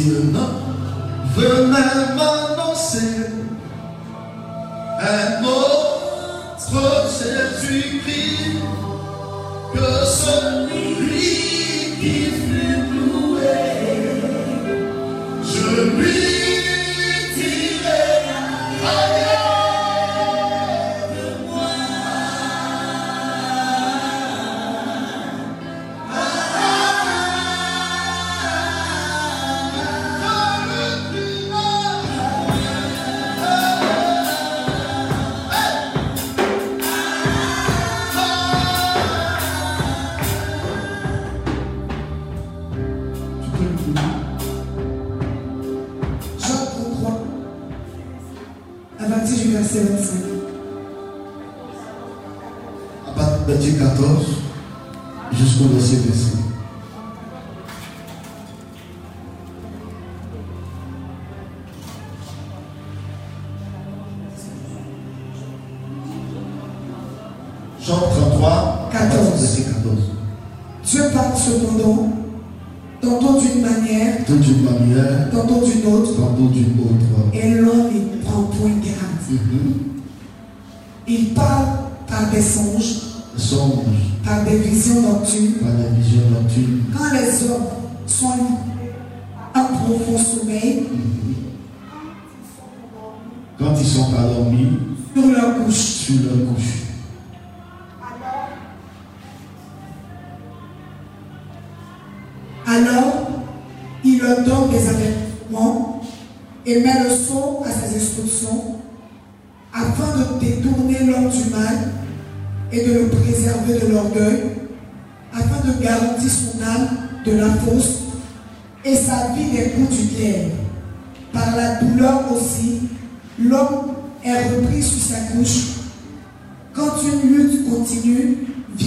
Nom. Venait m'annoncer un autre Jésus-Christ que celui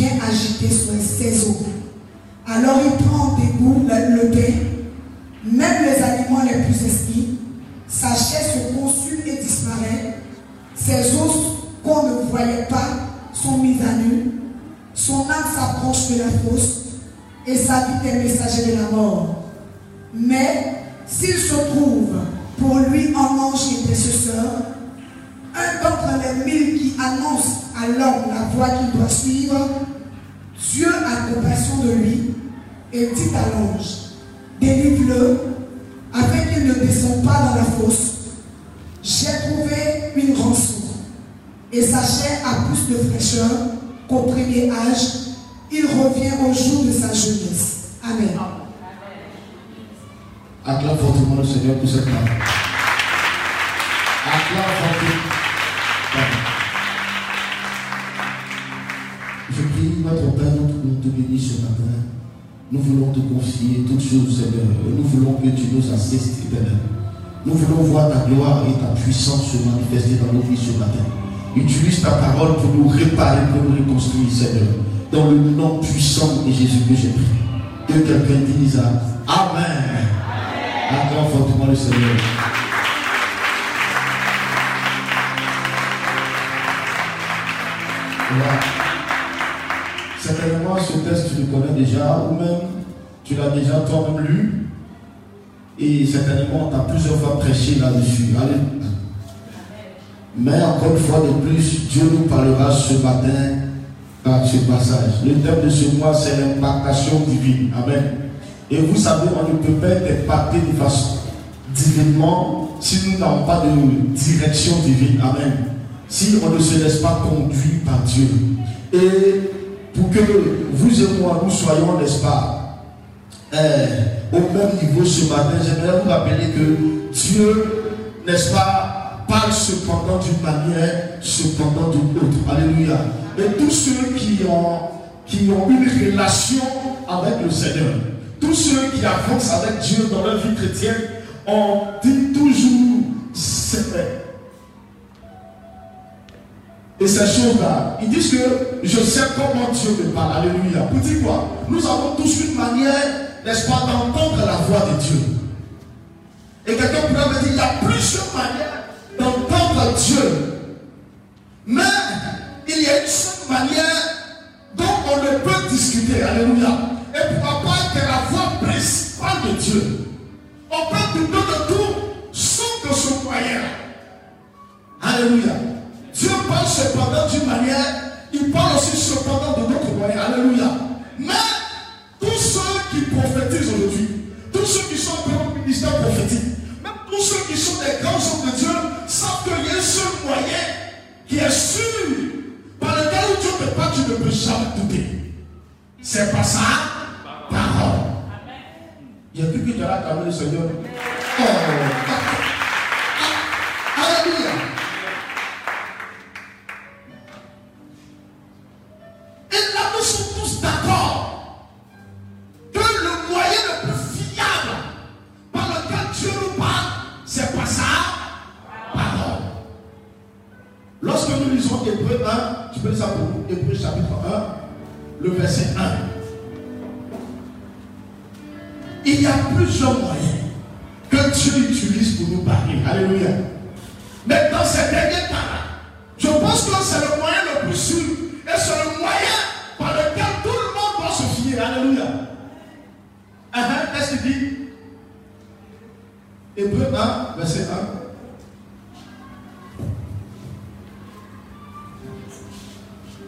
vient agiter ses os. Alors il prend des dégoût le pain, même les aliments les plus exquis. Sa chair se consume et disparaît. Ses os qu'on ne voyait pas sont mis à nu. Son âme s'approche de la fosse et sa vie est messager de la mort. Mais s'il se trouve pour lui un ange intercesseur, un d'entre les mille qui annonce à l'homme la voie qu'il doit suivre, Dieu a compassion de lui et dit à l'ange, délivre-le afin qu'il ne descende pas dans la fosse. J'ai trouvé une rançon et sa chair a plus de fraîcheur qu'au premier âge. Il revient au jour de sa jeunesse. Amen. Acclame fortement le Seigneur pour cette parole. Je prie, notre Père, nous te bénisse ce matin. Nous voulons te confier toutes choses, Seigneur. Nous voulons que tu nous assistes, éternel. Nous voulons voir ta gloire et ta puissance se manifester dans nos vies ce matin. Utilise ta parole pour nous réparer, pour nous reconstruire, Seigneur. Dans le nom puissant de Jésus que j'ai pris. Que quelqu'un dise Amen. Acclame fortement le Seigneur. Certainement, ce texte, tu le connais déjà, ou même tu l'as déjà toi-même lu. Et certainement, tu as plusieurs fois prêché là-dessus. Mais encore une fois de plus, Dieu nous parlera ce matin par ce passage. Le thème de ce mois, c'est l'impactation divine. Amen. Et vous savez, on ne peut pas être impacté de façon divinement si nous n'avons pas de direction divine. Amen. Si on ne se laisse pas conduire par Dieu. Et pour que vous et moi, nous soyons, n'est-ce pas, eh, au même niveau ce matin, j'aimerais vous rappeler que Dieu, n'est-ce pas, parle cependant d'une manière, cependant d'une autre. Alléluia. Et tous ceux qui ont, qui ont une relation avec le Seigneur, tous ceux qui avancent avec Dieu dans leur vie chrétienne, on dit toujours c'est vrai. Et ces choses-là, ils disent que je sais comment Dieu me parle. Alléluia. Pour dire quoi? Nous avons tous une manière, n'est-ce pas, d'entendre la voix de Dieu. Et quelqu'un pourrait me dire, il y a plusieurs manières d'entendre Dieu. Mais il y a une seule manière dont on ne peut discuter. Alléluia. Et pourquoi pas que la voix principale de Dieu. On peut douter de tout sauf de son moyen. Alléluia. Dieu parle cependant d'une manière, il parle aussi cependant de notre moyen. Alléluia. Mais tous ceux qui prophétisent aujourd'hui, tous ceux qui sont dans ministère prophétique, même tous ceux qui sont des grands hommes de Dieu, savent qu'il y a seul moyen qui est sûr, par lequel Dieu te parle, tu ne peux jamais douter. C'est pas ça parole. Il y a plus que tu as acclamé le Seigneur. Oh, Alléluia. Le verset 1. Il y a plusieurs moyens que Dieu utilise pour nous parler. Alléluia. Mais dans ces derniers temps-là, je pense que c'est le moyen le plus sûr et c'est le moyen par lequel tout le monde doit se fier. Alléluia. Qu'est-ce qu'il dit Hébreu 1, verset 1.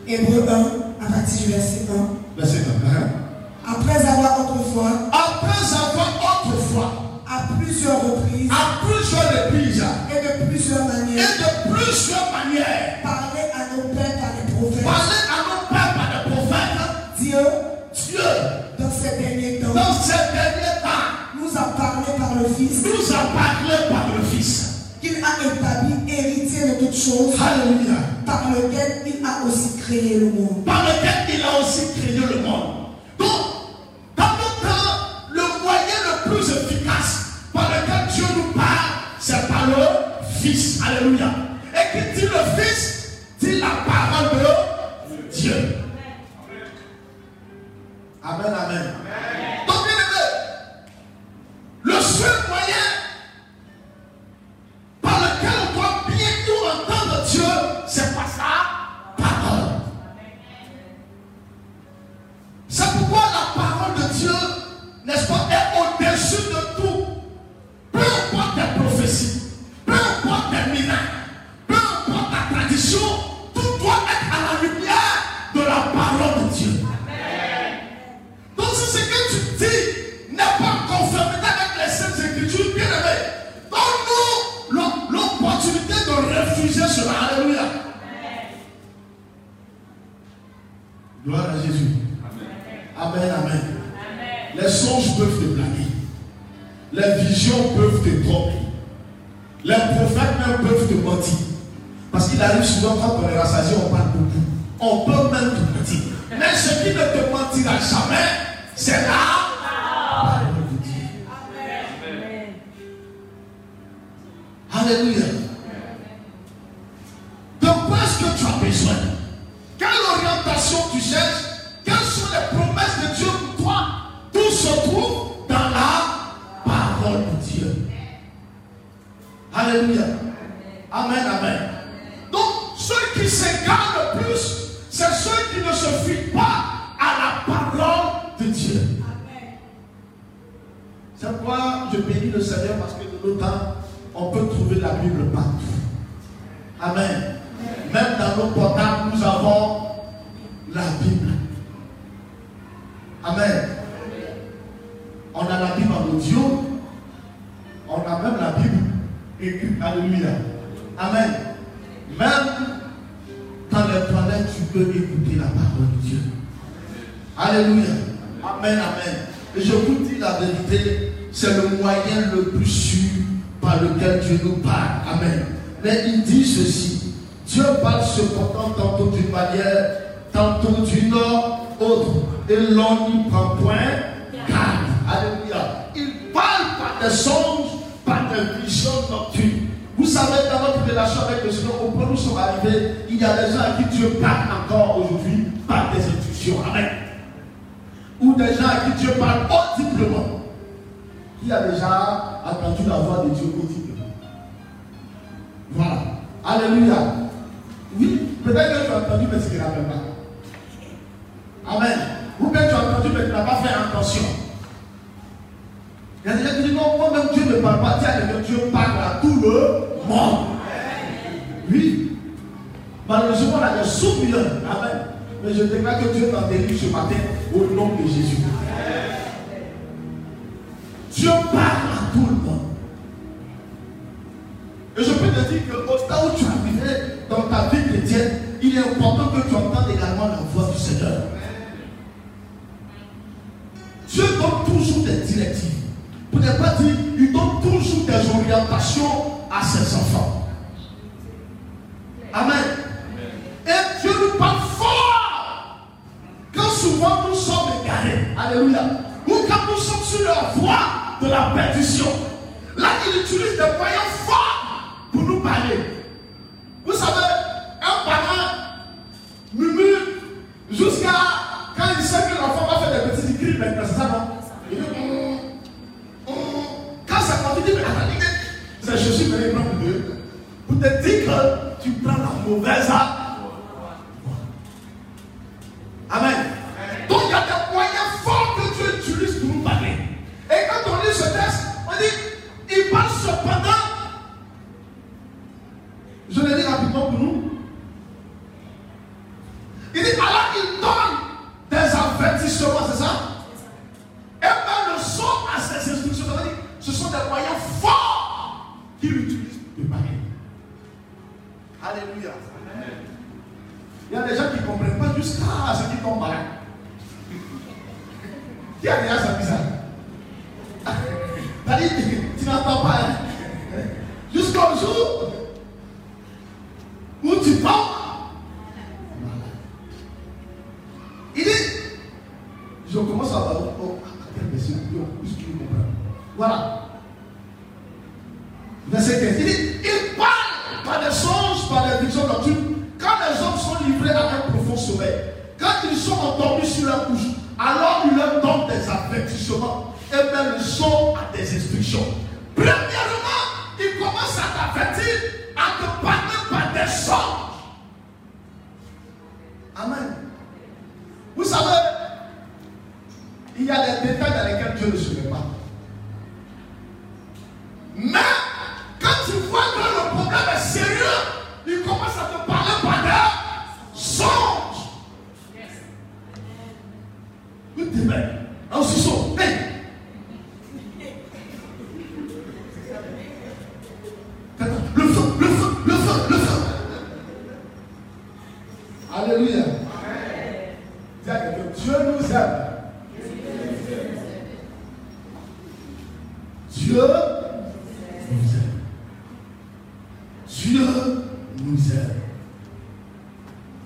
Hébreu 1, à partir du verset 1. Verset 1. Après avoir autrefois. Après avoir autrefois. À plusieurs reprises. À plusieurs a aussi créé C'est pourquoi je bénis le Seigneur parce que de nos temps, on peut trouver la Bible partout. Amen. Même dans nos portables, nous avons la Bible. Amen. On a la Bible en audio. On a même la Bible écrite. Alléluia. Amen. Même dans les toilettes, tu peux écouter la parole de Dieu. Alléluia. Amen, amen. Et je vous dis la vérité, c'est le moyen le plus sûr par lequel Dieu nous parle. Amen. Mais il dit ceci. Dieu parle cependant tantôt d'une manière, tantôt d'une autre. Et l'on n'y prend point garde. Alléluia. Il parle par des songes, par des visions nocturnes. Vous savez, dans notre relation avec le Seigneur, au point où nous sommes arrivés, il y a des gens à qui Dieu parle encore aujourd'hui par des intuitions. Amen ou des gens à qui Dieu parle audiblement. Qui a déjà entendu la voix de Dieu Voilà. Alléluia. Oui, peut-être que tu as entendu, mais tu ne rappelles pas. Amen. Ou bien tu as entendu, mais tu n'as pas fait attention. Il y a des gens qui disent non, moi-même Dieu ne parle pas. Tiens, Dieu parle à tout le monde. Oui. Malheureusement, on a des sous-millions. Amen. Mais je déclare que Dieu t'en délivre ce matin au nom de Jésus. Dieu parle à tout le monde. Et je peux te dire qu'au stade où tu arrivé dans ta vie chrétienne, il est important que tu entendes également la voix du Seigneur. Dieu donne toujours des directives. Pour ne pas dire, il donne toujours des orientations à ses enfants. Amen. Et Dieu nous parle fort. Quand souvent nous sommes égarés. Alléluia. Ou quand nous sommes sur la voie de la perdition. Là, il utilise des moyens forts pour nous parler. Vous savez, un parent murmure jusqu'à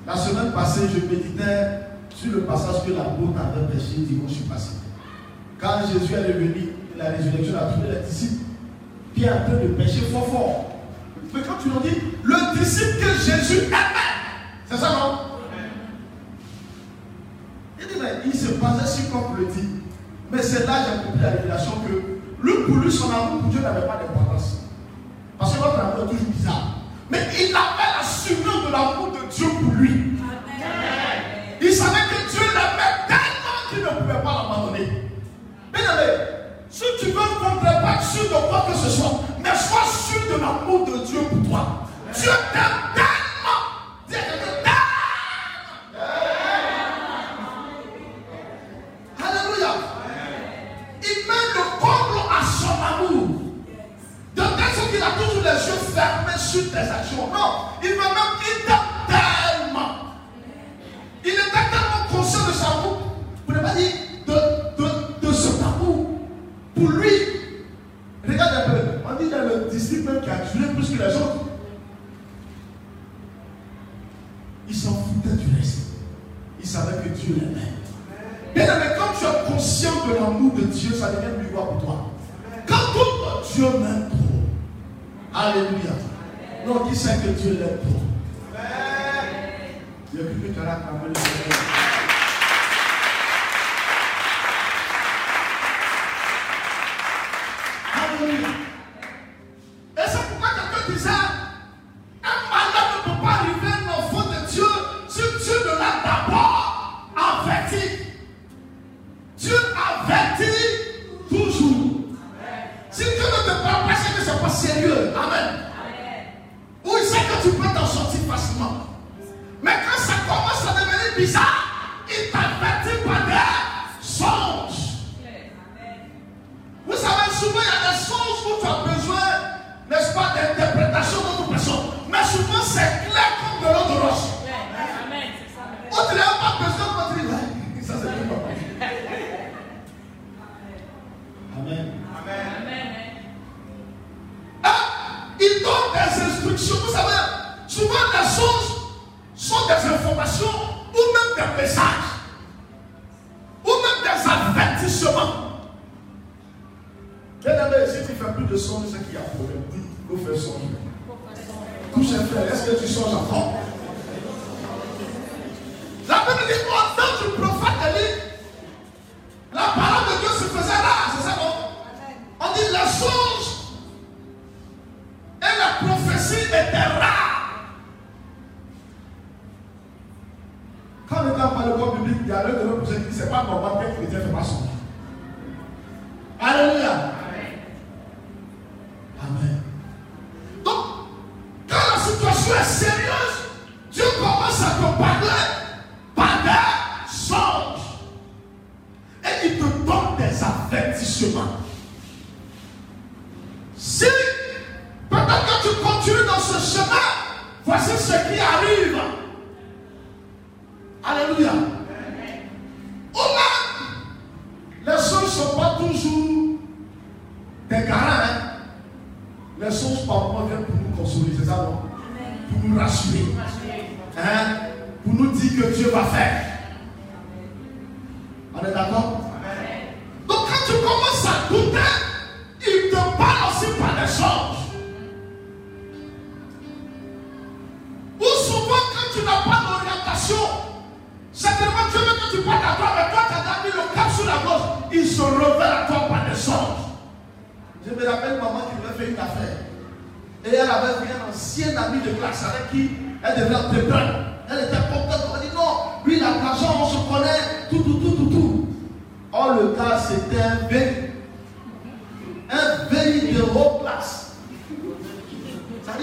La semaine passée, je méditais sur le passage que l'apôtre avait prêché dimanche passé. Quand Jésus est revenu, la résurrection a trouvé les disciples. qui est en train de prêcher fort fort. Mais quand tu l'as dit, le disciple que Jésus aimait, c'est ça non? Il se passait sur comme le dit. Mais c'est là que j'ai compris la révélation que lui, pour lui, son amour pour Dieu n'avait pas d'importance. Parce que notre amour est toujours bizarre. Mais il avait la sublime de l'amour de Dieu pour lui.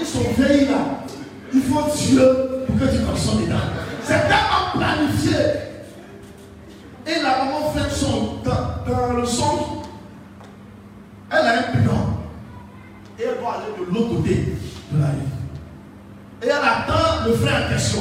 sont vieilles là, il faut Dieu pour que tu consommes dedans. C'est tellement planifié. Et la maman fait son, dans, dans le son, elle a un bidon. Et elle doit aller de l'autre côté de la rue. Et elle attend le frère en question.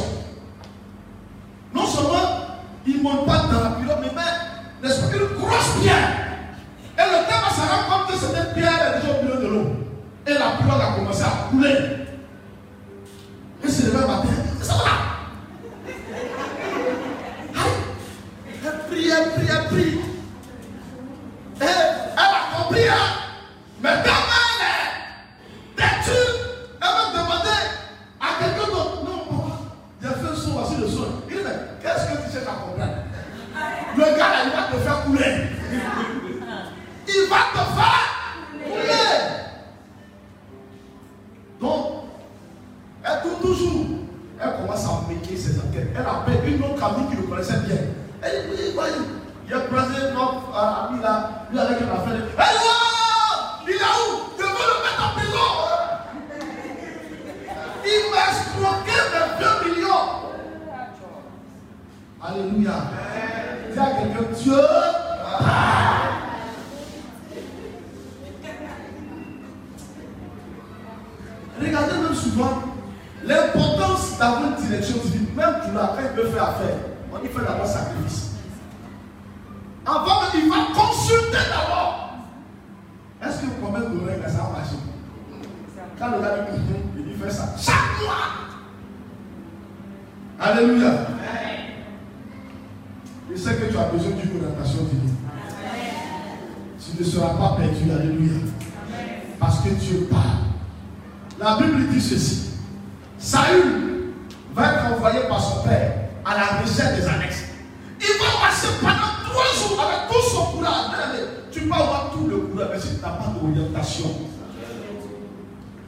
tentation,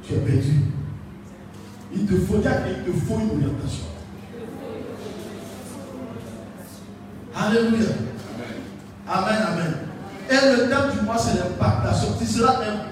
tu es perdu. Il te faut, dire il te faut une orientation. Alléluia. Amen, amen. Et le thème du mois, c'est l'impact. Tu seras un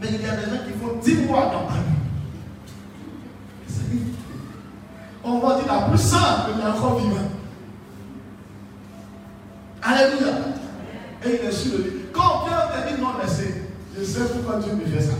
Mais il y a des gens qui font 10 mois dans ma vie. On va dire la puissance que tu encore vivant. Alléluia. Et il est sur le lit. Quand de dire non, je sais pourquoi Dieu me fait ça.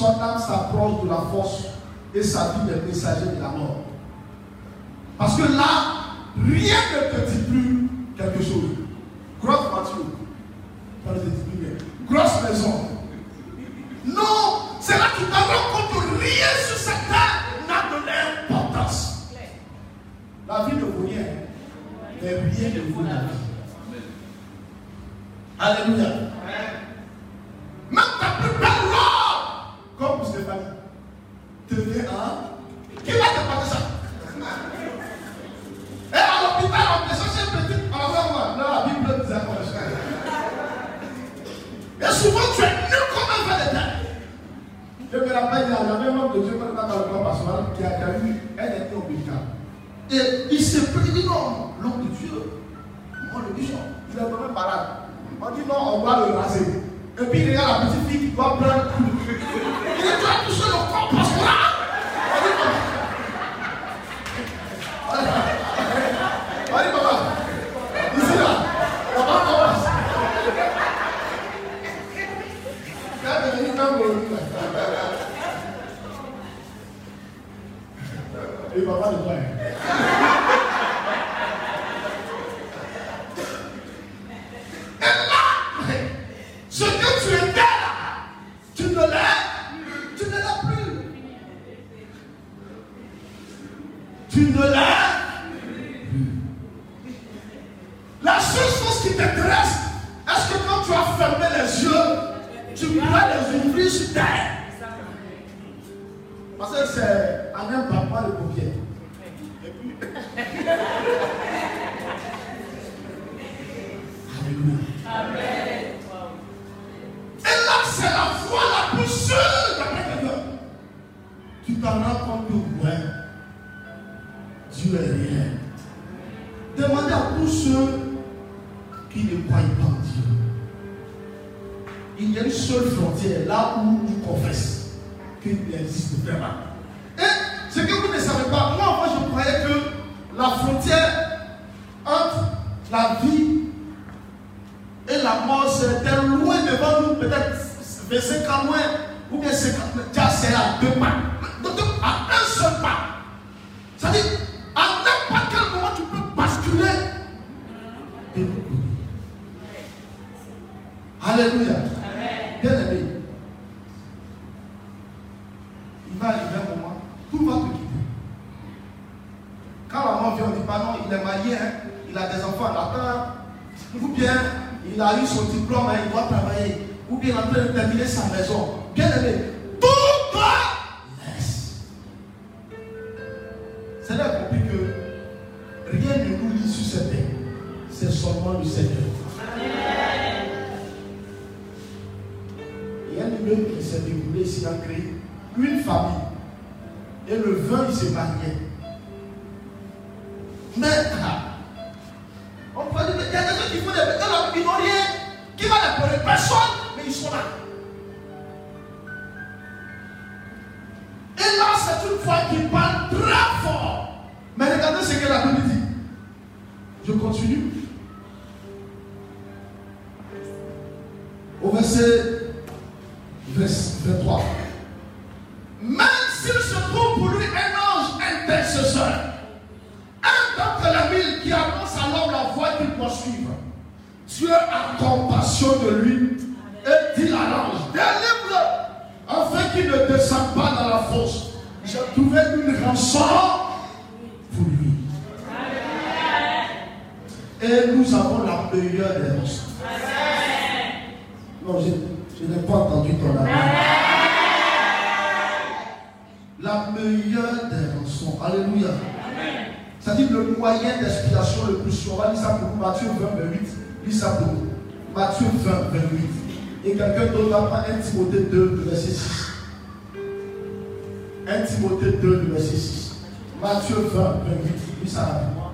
son âme s'approche de la force et sa vie des messagers de la mort. Parce que là, rien ne te dit plus quelque chose. Grosse voiture. Grosse maison. Non, c'est là que tu t'en rends que rien sur cette terre n'a de l'importance. La vie ne vaut rien, mais rien ne vaut la vie. Alléluia. Tu t'en rends compte que ouais, Dieu est réel. Demandez à tous ceux qui ne croient pas en Dieu. Il y a une seule frontière là où ils confessent qu'il existe vraiment. Et ce que vous ne savez pas, moi, moi je croyais que la frontière entre la vie et la mort, c'était loin devant nous, peut-être 25 ans loin, ou bien 50 Déjà, c'est à deux. À un seul pas. C'est-à-dire, à n'importe quel moment, tu peux basculer? Et Alléluia. Je, je n'ai pas entendu ton avis. La meilleure des rançons. Alléluia. C'est-à-dire le moyen d'expiation le plus sûr. On va lire ça pour Matthieu 20, 28. Lis ça pour. Matthieu 20, 28. Et quelqu'un d'autre va prendre 1 Timothée 2, verset 6. 1 Timothée 2, verset 6. Matthieu 20, 28. Lis ça rapidement.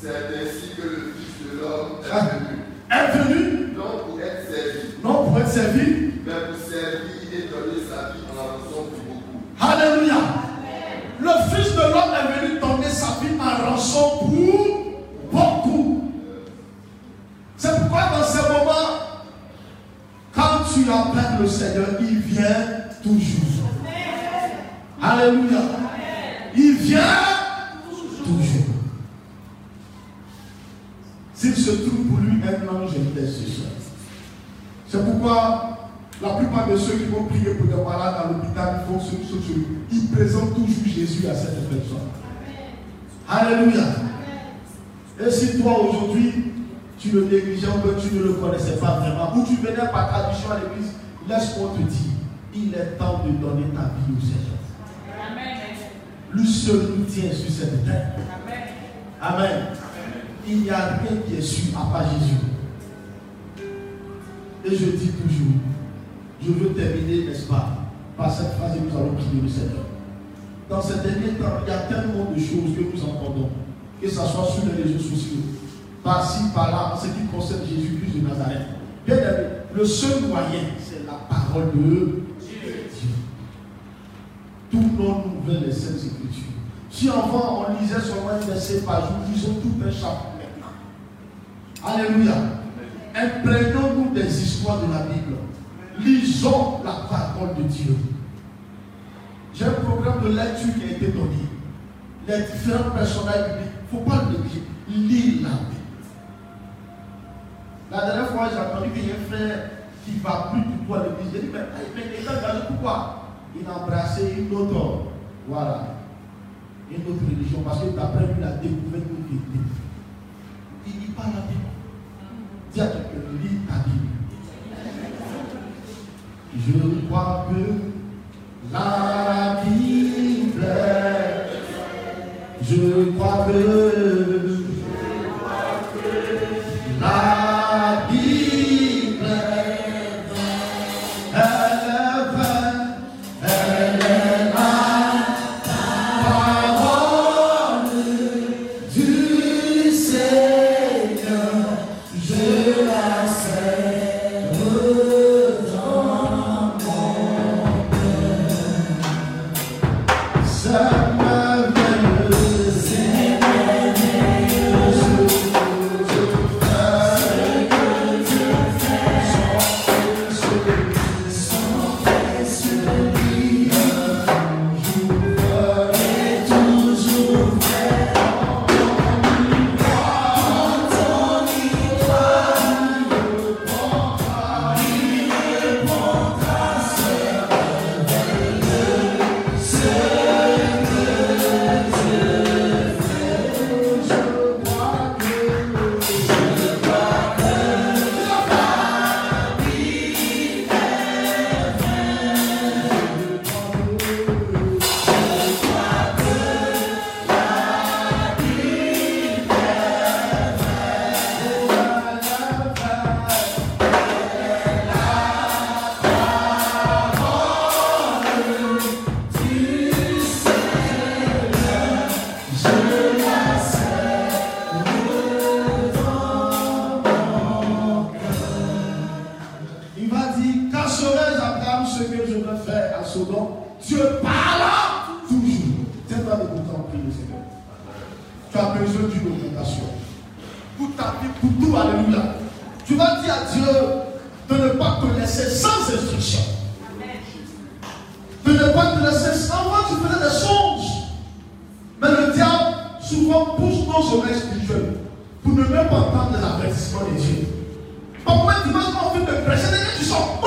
C'est ainsi que le Fils de l'homme est Ah. venu. Est venu, Non pour être servi, non pour être servi. mais pour servir et donner sa vie en rançon pour beaucoup. Alléluia. Le Fils de l'homme est venu donner sa vie en rançon pour beaucoup. C'est pourquoi dans ces moments, quand tu appelles le Seigneur, il vient toujours. Alléluia. Il vient toujours. S'il se trouve pour lui un ange intercesseur. C'est pourquoi la plupart de ceux qui vont prier pour des malades à l'hôpital, ils font ce ce- ce- Ils présentent toujours Jésus à cette personne. Alléluia. Et si toi aujourd'hui, tu le négligeais ou que tu ne le connaissais pas vraiment, ou tu tradition à l'église, laisse-moi te dire, il est temps de donner ta vie au Seigneur. Lui seul nous tient sur cette terre. Amen. Il n'y a rien qui est sûr à part Jésus. Et je dis toujours, je veux terminer, n'est-ce pas, par cette phrase et nous allons prier le Seigneur. Dans ces derniers temps, il y a tellement de choses que nous entendons, que ce soit sur les réseaux sociaux, par-ci, par-là, en ce qui concerne Jésus-Christ de Nazareth. Bien aimé, le seul moyen, c'est la parole de Dieu. Tout nom nouvelle les Saintes Écritures. Si avant on lisait seulement un verset par jour, lisons tout un chapitre maintenant. Alléluia. Imprégnons-nous des histoires de la Bible. Lisons la parole de Dieu. J'ai un programme de lecture qui a été donné. Les différents personnages bibliques. Il ne faut pas le négliger. Lis la Bible. La dernière fois, j'ai entendu qu'il y a un frère qui ne va plus du tout à l'église. J'ai dit, mais, mais il a pourquoi? Il a embrassé une autre. Voilà une autre religion parce que d'après lui, il a découvert une vérité. Il dit pas la Bible. Dis à quelqu'un, lis ta Bible. Je crois que la Bible, je crois que ce que je veux faire à Sodome, Dieu parla toujours. Tiens-toi d'écouter en prier, Seigneur. Tu as besoin d'une augmentation. Pour ta vie, pour tout, alléluia. Tu vas dire à Dieu de ne pas te laisser sans instruction. De ne pas te laisser sans. Avant, tu faisais des songes. Mais le diable, souvent, pousse nos oreilles spirituelles pour ne même pas entendre l'avertissement de Dieu. Moment, tu vas en train de prêcher, tu sors,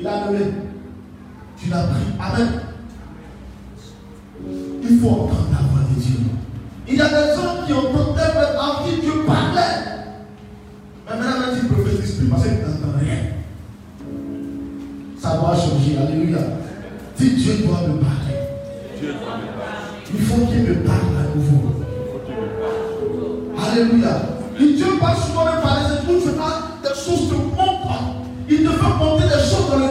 il a levé. Tu l'as pris. Amen. Il faut entendre la voix de Dieu. Il y a des gens qui entendaient mais en qui Dieu parlait. Mais maintenant, quand ils prophétisent plus, parce qu'ils n'entendent rien. Ça doit changer. Alléluia. Dis Dieu doit me parler. Il faut qu'il me parle à nouveau. Alléluia. Et Dieu parle souvent même par les esprits, tu as des choses te montrent. Il te fait monter des choses dans le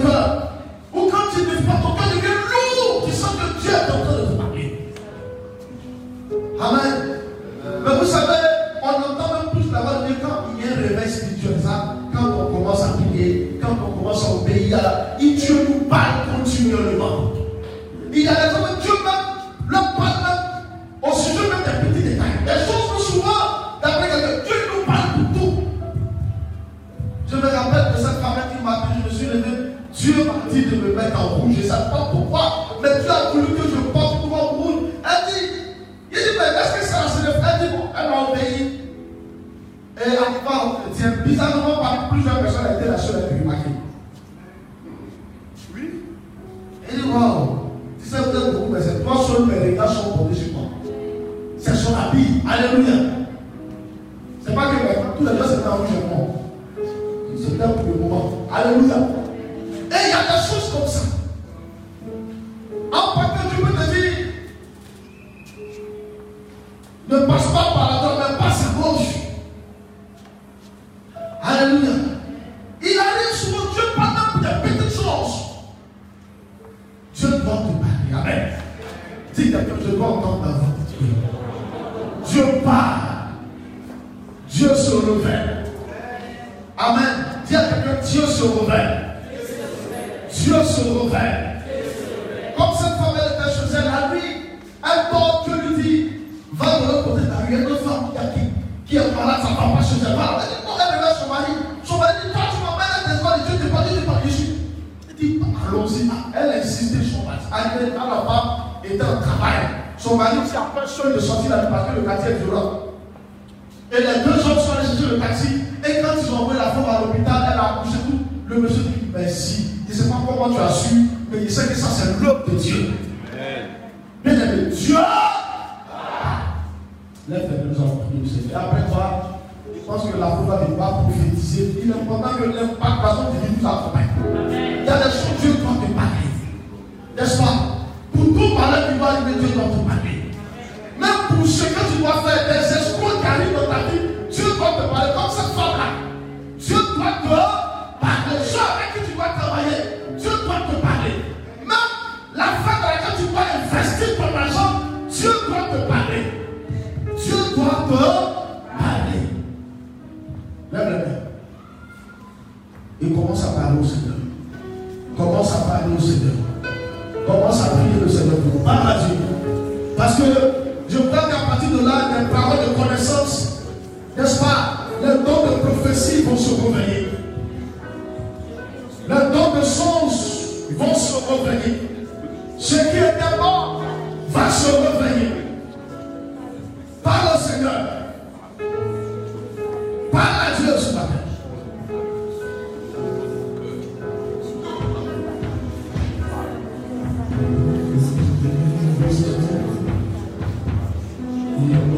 Imam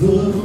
the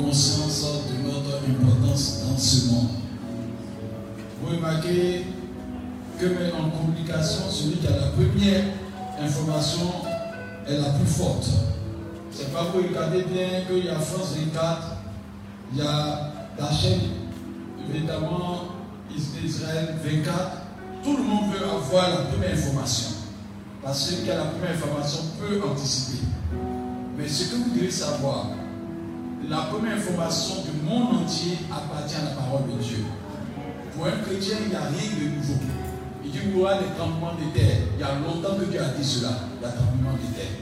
conscience de notre importance dans ce monde. Vous remarquez que même en communication, celui qui a la première information est la plus forte. C'est pas vous regardez bien qu'il y a France 24, il y a la chaîne, évidemment Israël 24. Tout le monde veut avoir la première information. Parce que celui qui a la première information peut anticiper. Mais ce que vous devez savoir, la première information du monde entier appartient à la parole de Dieu. Pour un chrétien, il n'y a rien de nouveau. Il dit, il y aura des tremblements de terre. Il y a longtemps que Dieu a dit cela. Il y a des tremblements de terre.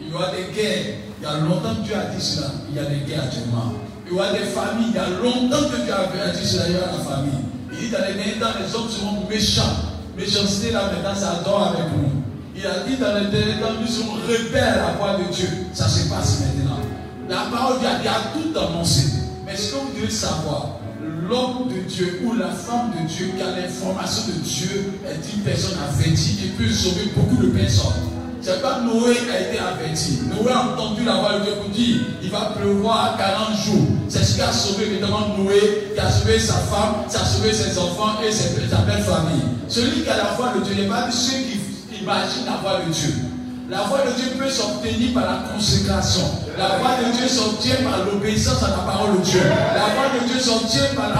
Il y aura des guerres. Il y a longtemps que Dieu a dit cela. Il y a des guerres actuellement. Il y aura des familles. Il y a longtemps que Dieu a dit cela. Il y aura la famille. Il dit, dans les derniers temps, les hommes seront méchants. Méchanceté, là, maintenant, ça dort avec nous. Il a dit, dans les derniers temps, nous serons rebelles à la voix de Dieu. Ça se passe maintenant. La parole de Dieu a tout annoncé. Mais ce que vous devez savoir, l'homme de Dieu ou la femme de Dieu qui a l'information de Dieu est une personne avertie et peut sauver beaucoup de personnes. C'est pas Noé qui a été averti. Noé a entendu la voix de Dieu pour dire il va pleuvoir 40 jours. C'est ce qui a sauvé évidemment Noé, qui a sauvé sa femme, qui a sauvé ses enfants et sa belle famille. Celui qui a la foi de Dieu n'est pas celui qui imagine la voix de Dieu. La voix de Dieu peut s'obtenir par la consécration. La voix de Dieu s'obtient par l'obéissance à la parole de Dieu. La voix de Dieu s'obtient par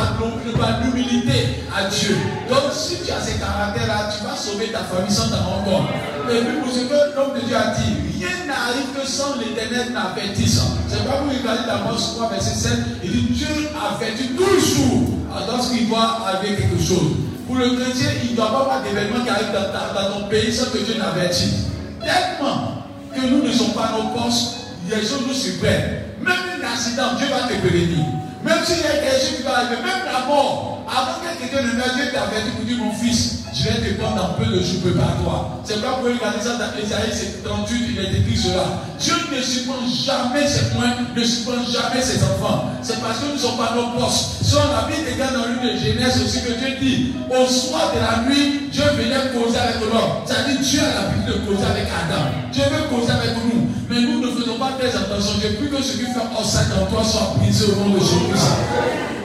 l'humilité à Dieu. Donc si tu as ces caractères-là, tu vas sauver ta famille sans t'en rendre compte. Et puis pour ce que l'homme de Dieu a dit, rien n'arrive que sans l'éternel n'avertisse. C'est pas vous regardez dans Amos 3, verset 7, il dit Dieu avertit toujours lorsqu'il doit arriver quelque chose. Pour le chrétien, il ne doit pas avoir d'événements qui arrivent dans, dans ton pays sans que Dieu n'avertisse tellement que nous ne sommes pas nos postes, les choses nous surprennent. Même un accident, Dieu va te bénir. Même s'il y a quelque chose qui va arriver, même la mort, avant que quelqu'un ne meure, Dieu t'a averti pour dire mon fils, je vais te prendre un peu de jour, prépare-toi. C'est pas pour regarder ça dans Esaïe 38, il est écrit cela. Dieu ne supprime jamais ses points, ne supprime jamais ses enfants. C'est parce que nous ne sommes pas nos postes. Si on a mis dans l'une de Genèse aussi que Dieu dit, au soir de la nuit, Dieu venait causer avec l'homme. C'est-à-dire Dieu a l'habitude de causer avec Adam. Dieu veut causer avec nous. Mais nous ne faisons pas très attention. Dieu plus que ce qui sac en toi soit brisé au nom de Jésus-Christ.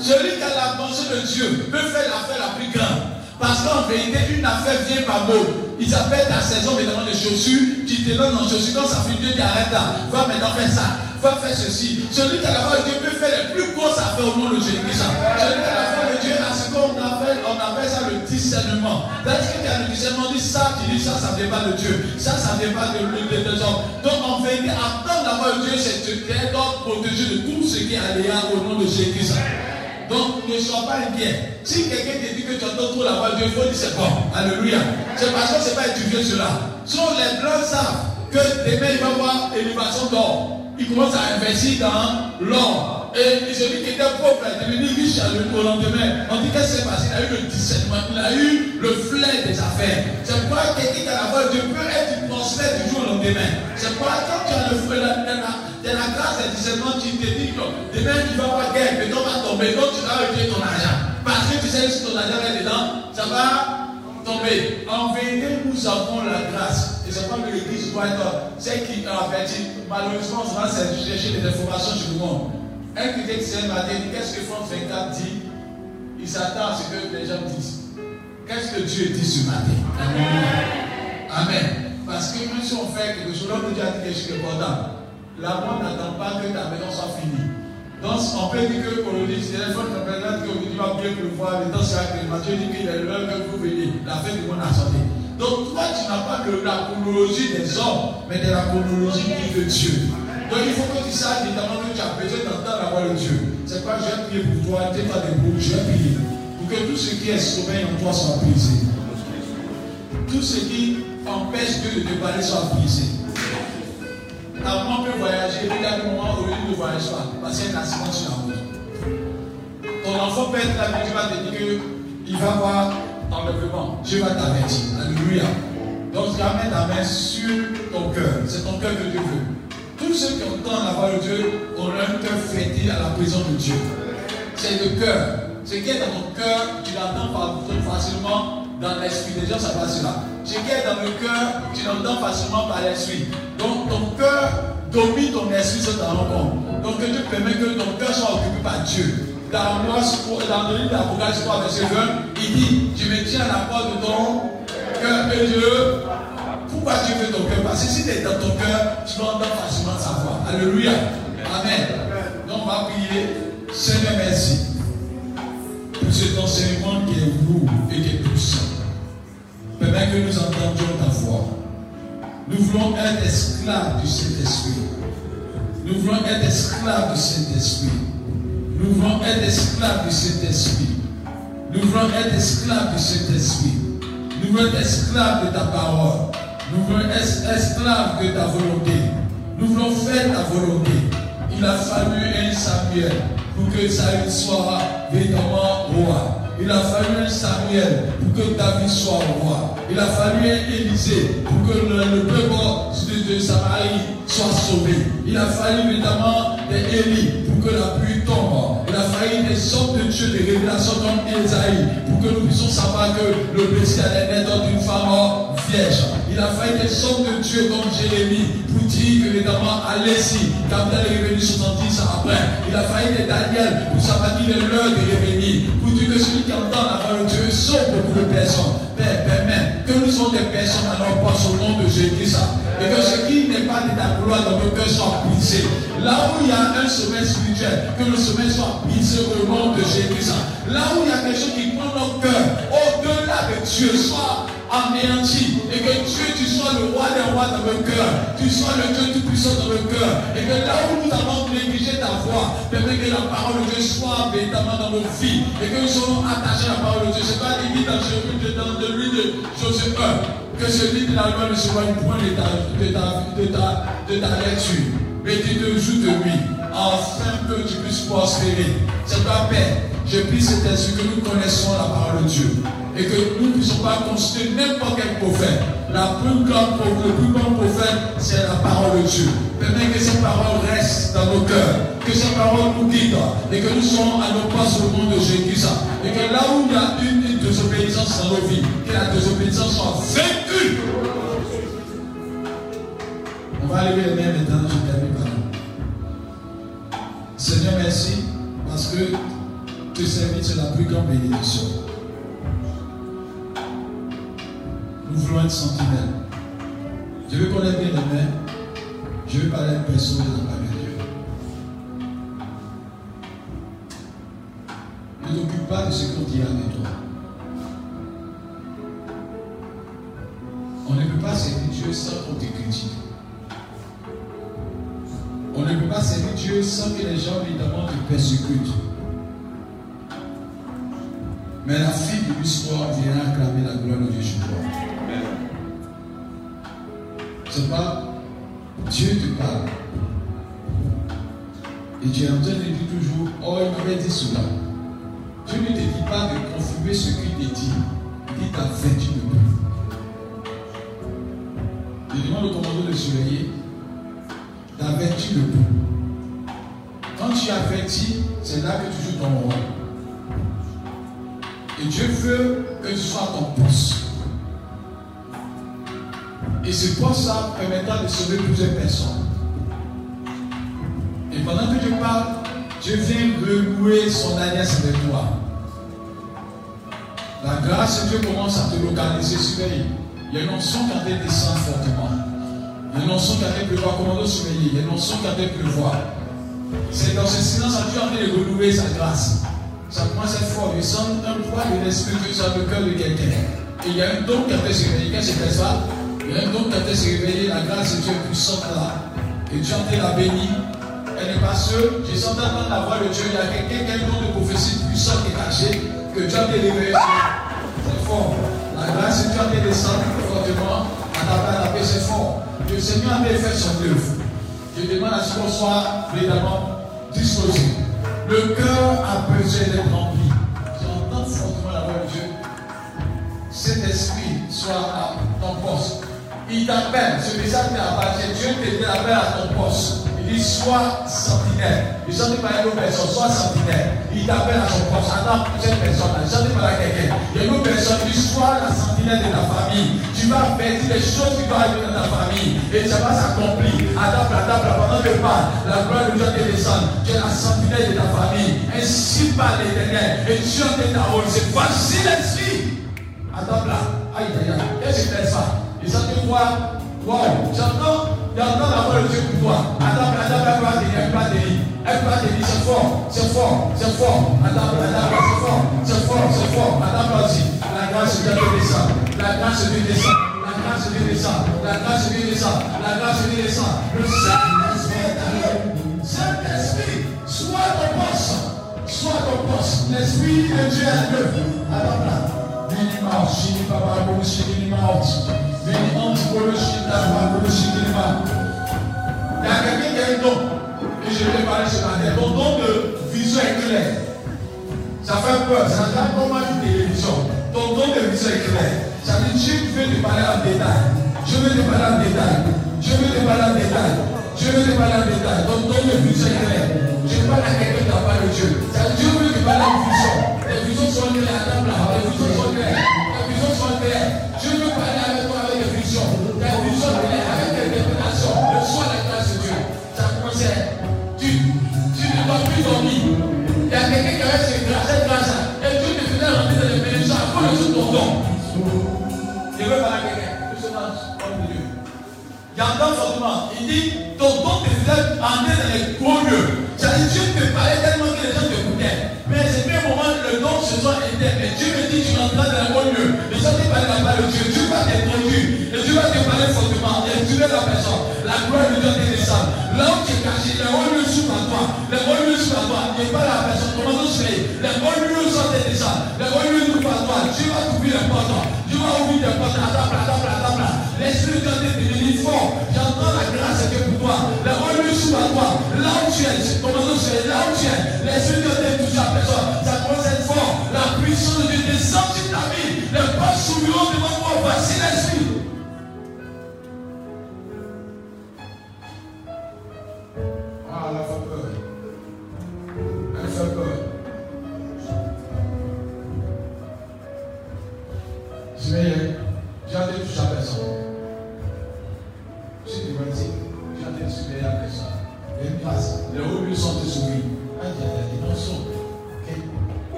Celui qui a la pensée de Dieu peut faire l'affaire la plus grande. Parce qu'en vérité, une affaire vient par mot. Ils appellent ta saison maintenant de chaussures. Tu te donnes en chaussures. Quand ça fait Dieu, tu arrêtes là. Va maintenant faire ça. Va faire ceci. Celui qui a la foi de Dieu peut faire les plus grosses affaires au monde de Jésus-Christ. Celui qui a la foi de Dieu a ce qu'on appelle, on appelle ça le discernement. Parce que tu as le discernement, dit ça, tu dis ça, ça ne vient pas de Dieu. Ça, ça ne vient pas de l'une des deux hommes. Donc en vérité, attendre la foi de Dieu, c'est te protéger de tout ce qui est aléa au nom de Jésus-Christ. Donc ne sois pas inquiet. Si quelqu'un te dit que tu entends trop la voix de Dieu, il faut dire c'est bon. Alléluia. C'est parce que ce n'est pas étudié cela. Soit les blancs savent que demain il va avoir élévation d'or. Il commence à investir dans l'or. Et celui qui était pauvre est devenu riche au lendemain. On dit qu'est-ce qui s'est passé? Il a eu le discernement, il a eu le flair des affaires. C'est pourquoi quelqu'un qui a la voix de Dieu peut être prospère du jour au lendemain. C'est pourquoi quand tu as le flair, c'est la grâce et discernement, tu te dis que demain tu vas avoir guerre, mais on va tomber, donc tu vas retirer ton argent. Parce que tu sais que si ton argent est dedans, ça va En vérité, nous avons la grâce. Et c'est pas que l'église doit être celle qui a averti. Malheureusement, on va chercher des informations sur le monde. Un s'est matin dit qu'est-ce que France 24 dit? Il s'attend à ce que les gens disent. Qu'est-ce que Dieu dit ce matin? Amen. Amen. Parce que même si on fait quelque chose, l'homme de Dieu a dit quelque chose d'important. La mort n'attend pas que ta maison soit finie. Donc, on peut dire que le téléphone, on peut dire qu'aujourd'hui va bien pleuvoir, le temps sera clément. Dieu dit qu'il est l'heure que vous venez, la fin du monde a. Donc, toi, tu n'as pas de la chronologie des hommes, mais de la chronologie de Dieu. Donc, il faut que tu saches évidemment que tu as besoin d'entendre la voix de Dieu. C'est Je vais prier pour toi, tu pas debout, je vais prier. Pour que tout ce qui est sommeil en toi soit brisé. Tout ce qui empêche Dieu de te parler soit brisé. Maman peut voyager, puis à un moment où il ne voyage pas, parce qu'il y a un accident sur la route. Ton enfant peut être là, mais tu vas te dire qu'il va voir enlèvement. Dieu va t'avertir. Alléluia. Donc, ramène ta main sur ton cœur. C'est ton cœur que Dieu veut. Tous ceux qui entendent la voix de Dieu ont un cœur fêté à la présence de Dieu. C'est le cœur. Ce qui est dans ton cœur, tu l'entends facilement dans l'esprit. Déjà, ça passe là. Ce qui est dans le cœur, tu l'entends facilement par l'esprit. Donc ton cœur domine ton esprit sur ta rencontre. Donc que Dieu permet que ton cœur soit occupé par Dieu. Dans, le livre d'Apocalypse 3, verset 20, il dit Je me tiens à la porte de ton cœur et Dieu. Pourquoi Dieu veut ton cœur? Parce que si tu es dans ton cœur, tu vas entendre facilement sa voix. Alléluia. Amen. Donc on va prier. Seigneur, merci cet enseignement qui est lourd et qui est puissant. Permets que nous entendions ta voix. Nous voulons être esclaves du Saint-Esprit. Nous voulons être esclaves du Saint-Esprit. Nous voulons être esclaves du Saint-Esprit. Nous voulons être esclaves du Saint-Esprit. Nous voulons être esclaves de ta parole. Nous voulons être esclaves de ta volonté. Nous voulons faire ta volonté. Il a fallu un Samuel pour que Saül soit véritablement roi. Il a fallu un Samuel pour que David soit roi. Il a fallu un Élysée pour que le, peuple de, Samarie soit sauvé. Il a fallu évidemment des Élie pour que la pluie tombe Dieu de révélation comme Esaïe, que nous puissions savoir que le Messie allait naître d'une femme vierge. Il a fallu des hommes de Dieu comme Jérémie pour dire que allez-y, elle est revenue 70 ans après. Il a fallu des Daniel pour savoir qu'il est l'heure de revenir, pour dire que celui qui entend la parole de Dieu sauve beaucoup de personnes. Père, permet que nous sommes des personnes à notre passe au nom de Jésus. Et que ce qui n'est pas de ta gloire dans nos cœurs soit brisé. Là où il y a un sommet spirituel, que le sommet soit brisé au nom de Là où il y a quelque chose qui prend nos cœurs au-delà de Dieu, soit anéanti. Et que Dieu, tu sois le roi des rois dans le cœur. Tu sois le Dieu tout-puissant dans le cœur. Et que là où nous avons négligé ta voix, que la parole de Dieu soit véritablement dans nos vies. Et que nous soyons attachés à la parole de Dieu. C'est pas limite dans celui de Josué 1. Que celui de la loi ne soit une point de ta, de ta, de ta, de ta lecture. Mais tu te joues de lui, afin que tu puisses prospérer. C'est ta paix. Je prie cet esprit que nous connaissons la parole de Dieu et que nous ne puissions pas consulter n'importe quel prophète. La plus grande, le plus grand prophète, c'est la parole de Dieu. Permets que cette parole reste dans nos cœurs, que cette parole nous guide et que nous soyons à nos pas au nom de Jésus. Et que là où il y a une désobéissance dans nos vies, que la désobéissance soit vaincue. On va lever les mains maintenant, je termine par là. Seigneur, merci parce que te servir, c'est la plus grande bénédiction. Nous voulons être sentinelles. Je veux qu'on ait bien les mains. Je veux parler à une personne de la de Dieu. Ne t'occupe pas de ce qu'on dira de toi. On ne peut pas servir Dieu sans qu'on te critique. On ne peut pas servir Dieu sans que les gens évidemment te persécutent. Mais la fille de l'histoire vient acclamer la gloire de toi. C'est pas Dieu te parle. Et tu es en train de dire toujours, oh, il m'avait dit cela. Dieu ne te dit pas de confirmer ce qu'il te dit. Il dit ta vertu de peu. Je demande au commandant de surveiller. Ta vertu de peu. Quand tu avertis, c'est là que tu joues ton rôle. Et Dieu veut que tu sois à ton poste. Et ce poste-là permettra de sauver plusieurs personnes. Et pendant que je parle, Dieu vient renouer son alliance avec toi. La grâce de Dieu commence à te localiser, surveiller. Il y a une onction qui a été descendre fortement. Il y a une onction qui a été pleuvoir, commando surveiller. Il y a une onction qui a été pleuvoir. C'est dans ce silence que Dieu a de renouer sa grâce. Ça commence à être fort. Il sent un poids de l'esprit que sur le cœur de quelqu'un. Et il y a un don qui a été se réveiller. Qu'est-ce que c'est ça Il y a un don qui a été se réveiller. La grâce de Dieu est puissante là. Et Dieu a la béni. Elle n'est pas seule. J'ai senti entendre la voix de Dieu. Il y a quelqu'un qui a un don de prophétie puissant qui est caché. Que Dieu a réveillé. C'est fort. La grâce de Dieu a été descendue fortement. À place, la paix, c'est fort. Le Seigneur a fait son œuvre. Je demande à ce qu'on soit évidemment disposé. Le cœur a besoin d'être rempli. J'entends fortement la voix de Dieu. Cet esprit soit à ton poste. Il t'appelle. Ce message t'appartient. Dieu t'appelle à ton poste. Dit sois sentinelle. Il ne pas une autre personne, sois sentinelle. Il t'appelle à son poste. Attends, cette personne-là, il ne pas à quelqu'un. Il y a une autre personne qui soit la sentinelle de ta famille. Tu vas faire des choses qui vont arriver dans ta famille. Et ça va s'accomplir. Attends, attends, pendant que parle, la gloire de Dieu te descend. Tu es la sentinelle de ta famille. Ainsi par l'éternel. Et Dieu te ta rôle. C'est facile ainsi. Attends là. Aïe, aïe, aïe. Qu'est-ce que c'est ça? Et ça te voit. Wow. J'entends. J'entends la voix de Dieu pour toi. Attends, attends, elle va tenir, elle va tenir. Elle va tenir, c'est fort, c'est fort, c'est fort. Attends, attends, c'est fort, c'est fort, c'est fort. Attends, vas-y. La grâce de Dieu descend. La grâce de Dieu descend. La grâce de Dieu descend. La grâce de Dieu descend. La grâce de Dieu descend. Le Saint-Esprit est arrivé. Saint-Esprit, sois ton poste. Sois ton poste. L'Esprit de Dieu est l'œuvre. Attends là. Vini mort, chini boum, chini mort. Il y a quelqu'un qui a un don. Et je vais parler ce matin. Ton don de vision est clair. Ça fait peur. Ça n'a pas mal de télévision. Ton don de vision est clair. Ça veut dire Dieu veut te parler en détail. Je veux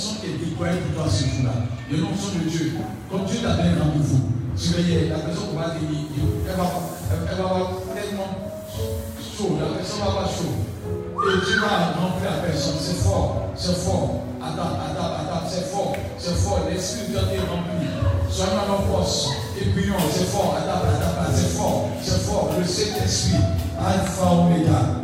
Il y a une onction qui est déployée pour toi ce jour-là. Il y a une onction de Dieu. Comme Dieu t'a donné un rendez-vous, surveillez, la personne va te elle va, elle avoir tellement chaud, la personne va avoir chaud. Et Dieu va remplir la personne. C'est fort, c'est fort. Attends, attends, attends, c'est fort, c'est fort. L'esprit de Dieu est rempli. Nos forces. Et prions, c'est fort. Attends, attends, c'est fort, c'est fort. Le Saint-Esprit, Alpha, Omega.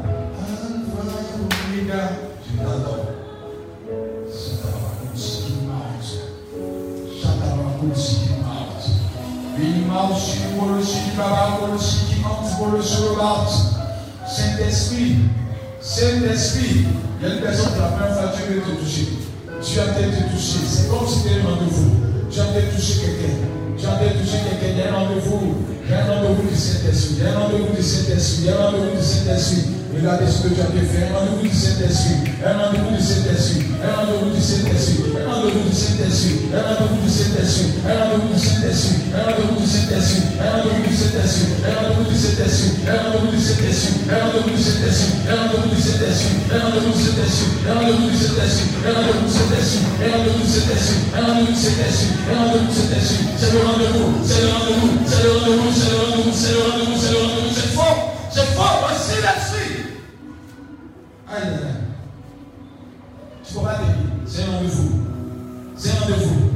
Saint-Esprit, Saint-Esprit, il y a une personne qui la première fois Dieu veut te toucher. Tu as te toucher. C'est comme si tu étais un rendez-vous. Tu as peut-être touché quelqu'un. Tu as peut-être touché quelqu'un. Il y a un rendez-vous. Il y a un rendez-vous du Saint-Esprit. Il y a un rendez-vous du Saint-Esprit. Il y a un rendez-vous du Saint-Esprit. Regardez ce que tu as fait. Un rendez-vous du Saint-Esprit. Un rendez-vous du Saint-Esprit. Un rendez-vous du Saint-Esprit. Un rendez-vous du Saint-Esprit. Un rendez-vous du Saint-Esprit. Un rendez-vous du Saint-Esprit. Un rendez-vous du Saint-Esprit. Un rendez-vous du Saint-Esprit. Un rendez-vous du Saint-Esprit. Un rendez-vous du Saint-Esprit. Un rendez-vous du Saint-Esprit. Un rendez-vous du Saint-Esprit. Un rendez-vous du Saint-Esprit. Un rendez-vous du Saint-Esprit. Un rendez-vous du Saint-Esprit. Un rendez-vous du Saint-Esprit. Un rendez-vous du Saint-Esprit. Un rendez-vous du Saint-Esprit. C'est le rendez-vous. C'est le rendez-vous. C'est le rendez-vous. C'est le rendez-vous. C'est le rendez-vous. C'est le rendez-vous. C'est fort. C'est fort. Voici l'esprit. Aïe, aïe, aïe. Tu peux pas te. C'est un rendez-vous. C'est un rendez-vous.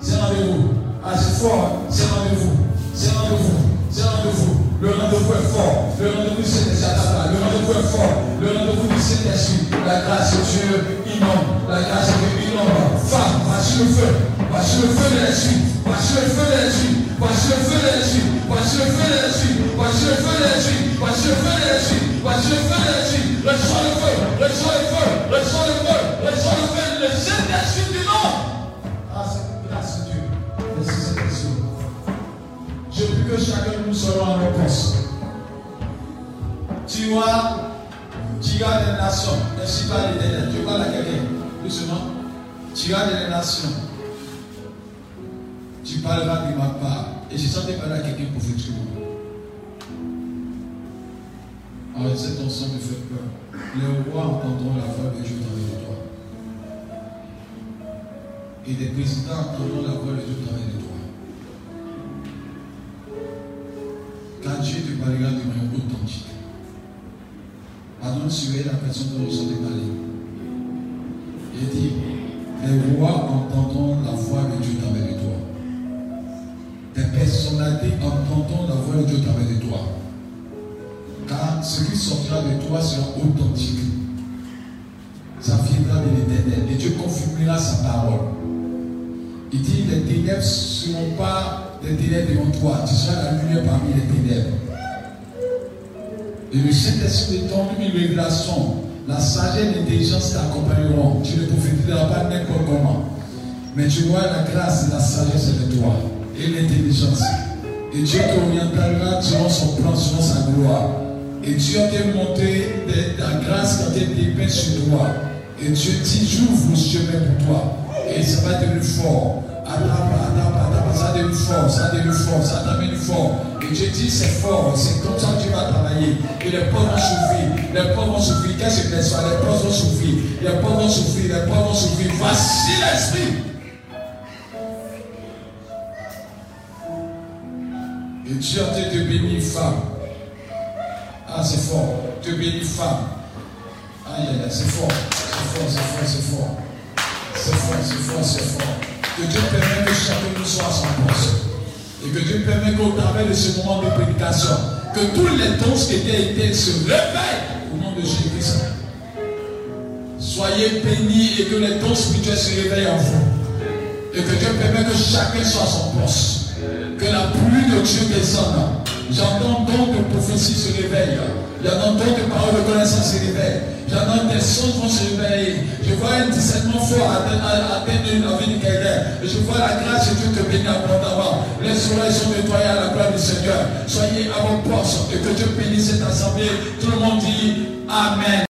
C'est un rendez-vous. Ah, c'est fort. C'est un rendez-vous. C'est un rendez-vous. C'est un rendez-vous. Le rendez-vous est fort. Le rendez-vous du Saint-Esprit. Le rendez-vous est fort. Le rendez-vous du Saint-Esprit. La grâce de Dieu inonde. La grâce de Dieu inonde. Femme, voici le feu. Voici le feu de l'esprit. Voici le feu de l'esprit. Voici le feu de l'esprit. Voici le feu de l'esprit. Voici le feu de l'esprit. Voici le feu de l'esprit. Voici le feu de l'esprit. Le feu. Reçois le feu. Reçois le feu. Reçois le feu. Le Saint-Esprit du nom. Ah, c'est grâce de Dieu. Merci Saint-Esprit. Je prie que chacun de nous soit en réponse. Tu vois, tu regardes les nations, ainsi par l'éternel. Tu parles à quelqu'un, doucement. Tu regardes les nations. Tu parleras de ma part. Et je sentais parler à quelqu'un prophétiquement. Alors cet ensemble me fait peur. Les rois entendront la voix de Dieu dans les toi. Et les présidents entendront la voix de Dieu dans les toi. Quand Dieu te parlera de manière authentique, pardonne surveiller la personne dont nous sommes parlé. Il dit, les rois entendront la voix de Dieu dans les toi. Des personnalités entendront la voix de Dieu dans les toi. Ce qui sortira de toi sera authentique. Ça viendra de l'éternel. Et Dieu confirmera sa parole. Il dit, les ténèbres ne seront pas des ténèbres devant toi. Tu seras la lumière parmi les ténèbres. Et le Saint-Esprit t'envoie une révélation. La sagesse et l'intelligence t'accompagneront. Tu ne prophétiseras pas n'importe comment. Mais tu vois la grâce et la sagesse de toi. Et l'intelligence. Et Dieu t'orientera selon son plan, selon sa gloire. Et Dieu a te montré la grâce qui a été dépeinte sur toi. Et Dieu dit, j'ouvre le chemin pour toi. Et ça va devenir fort. Ça devient fort, ça devient fort, ça devient fort. Et je dis c'est fort, c'est comme ça que tu vas travailler. Et les pauvres vont souffrir, les pauvres vont souffrir. Qu'est-ce que c'est Les pauvres vont souffrir, les pauvres vont souffrir, les pauvres vont souffrir. Voici l'esprit. Et Dieu a dit de bénir femme. Ah, c'est fort. Te bénir femme. Aïe, aïe, c'est fort. C'est fort, c'est fort, c'est fort. C'est fort, c'est fort, c'est fort. Que Dieu permette que chacun nous soit à son poste. Et que Dieu permette qu'au travers de ce moment de prédication, que tous les dons qui étaient éteints se réveillent au nom de Jésus-Christ. Soyez bénis et que les dons spirituels se réveillent en vous. Et que Dieu permette que chacun soit à son poste. Que la pluie de Dieu descende. J'entends donc de prophétie se réveille. J'entends donc de paroles de connaissance se réveillent. J'entends des sons vont se réveiller. Je vois un discernement fort atteindre la vie de quelqu'un. Je vois la grâce de Dieu te bénir abondamment. Les oreilles sont nettoyées à la gloire du Seigneur. Soyez à vos postes et que Dieu bénisse cette assemblée. Tout le monde dit Amen.